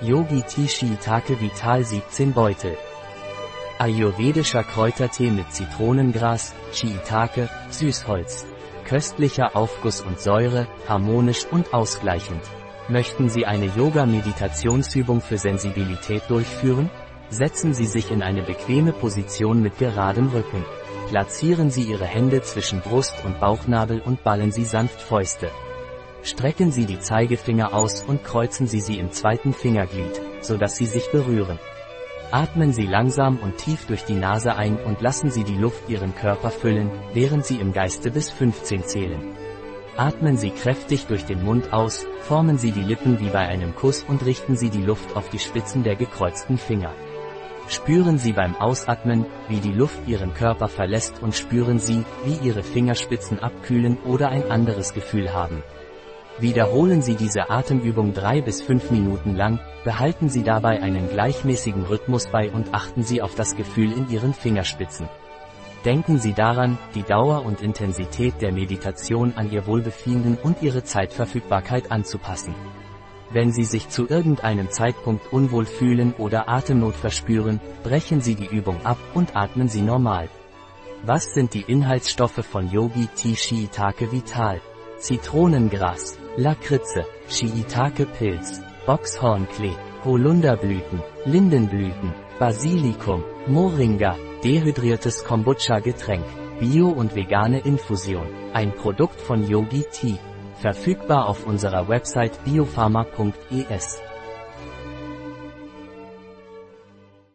Yogi Tea Shiitake Vital 17 Beutel. Ayurvedischer Kräutertee mit Zitronengras, Shiitake, Süßholz. Köstlicher Aufguss und Säure, harmonisch und ausgleichend. Möchten Sie eine Yoga-Meditationsübung für Sensibilität durchführen? Setzen Sie sich in eine bequeme Position mit geradem Rücken. Platzieren Sie Ihre Hände zwischen Brust und Bauchnabel und ballen Sie sanft Fäuste. Strecken Sie die Zeigefinger aus und kreuzen Sie sie im zweiten Fingerglied, sodass sie sich berühren. Atmen Sie langsam und tief durch die Nase ein und lassen Sie die Luft Ihren Körper füllen, während Sie im Geiste bis 15 zählen. Atmen Sie kräftig durch den Mund aus, formen Sie die Lippen wie bei einem Kuss und richten Sie die Luft auf die Spitzen der gekreuzten Finger. Spüren Sie beim Ausatmen, wie die Luft Ihren Körper verlässt und spüren Sie, wie Ihre Fingerspitzen abkühlen oder ein anderes Gefühl haben. Wiederholen Sie diese Atemübung drei bis fünf Minuten lang, behalten Sie dabei einen gleichmäßigen Rhythmus bei und achten Sie auf das Gefühl in Ihren Fingerspitzen. Denken Sie daran, die Dauer und Intensität der Meditation an Ihr Wohlbefinden und Ihre Zeitverfügbarkeit anzupassen. Wenn Sie sich zu irgendeinem Zeitpunkt unwohl fühlen oder Atemnot verspüren, brechen Sie die Übung ab und atmen Sie normal. Was sind die Inhaltsstoffe von Yogi Tea Shiitake Vital? Zitronengras, Lakritze, Shiitake-Pilz, Boxhornklee, Holunderblüten, Lindenblüten, Basilikum, Moringa, dehydriertes Kombucha-Getränk, Bio- und vegane Infusion, ein Produkt von Yogi Tea, verfügbar auf unserer Website biopharma.es.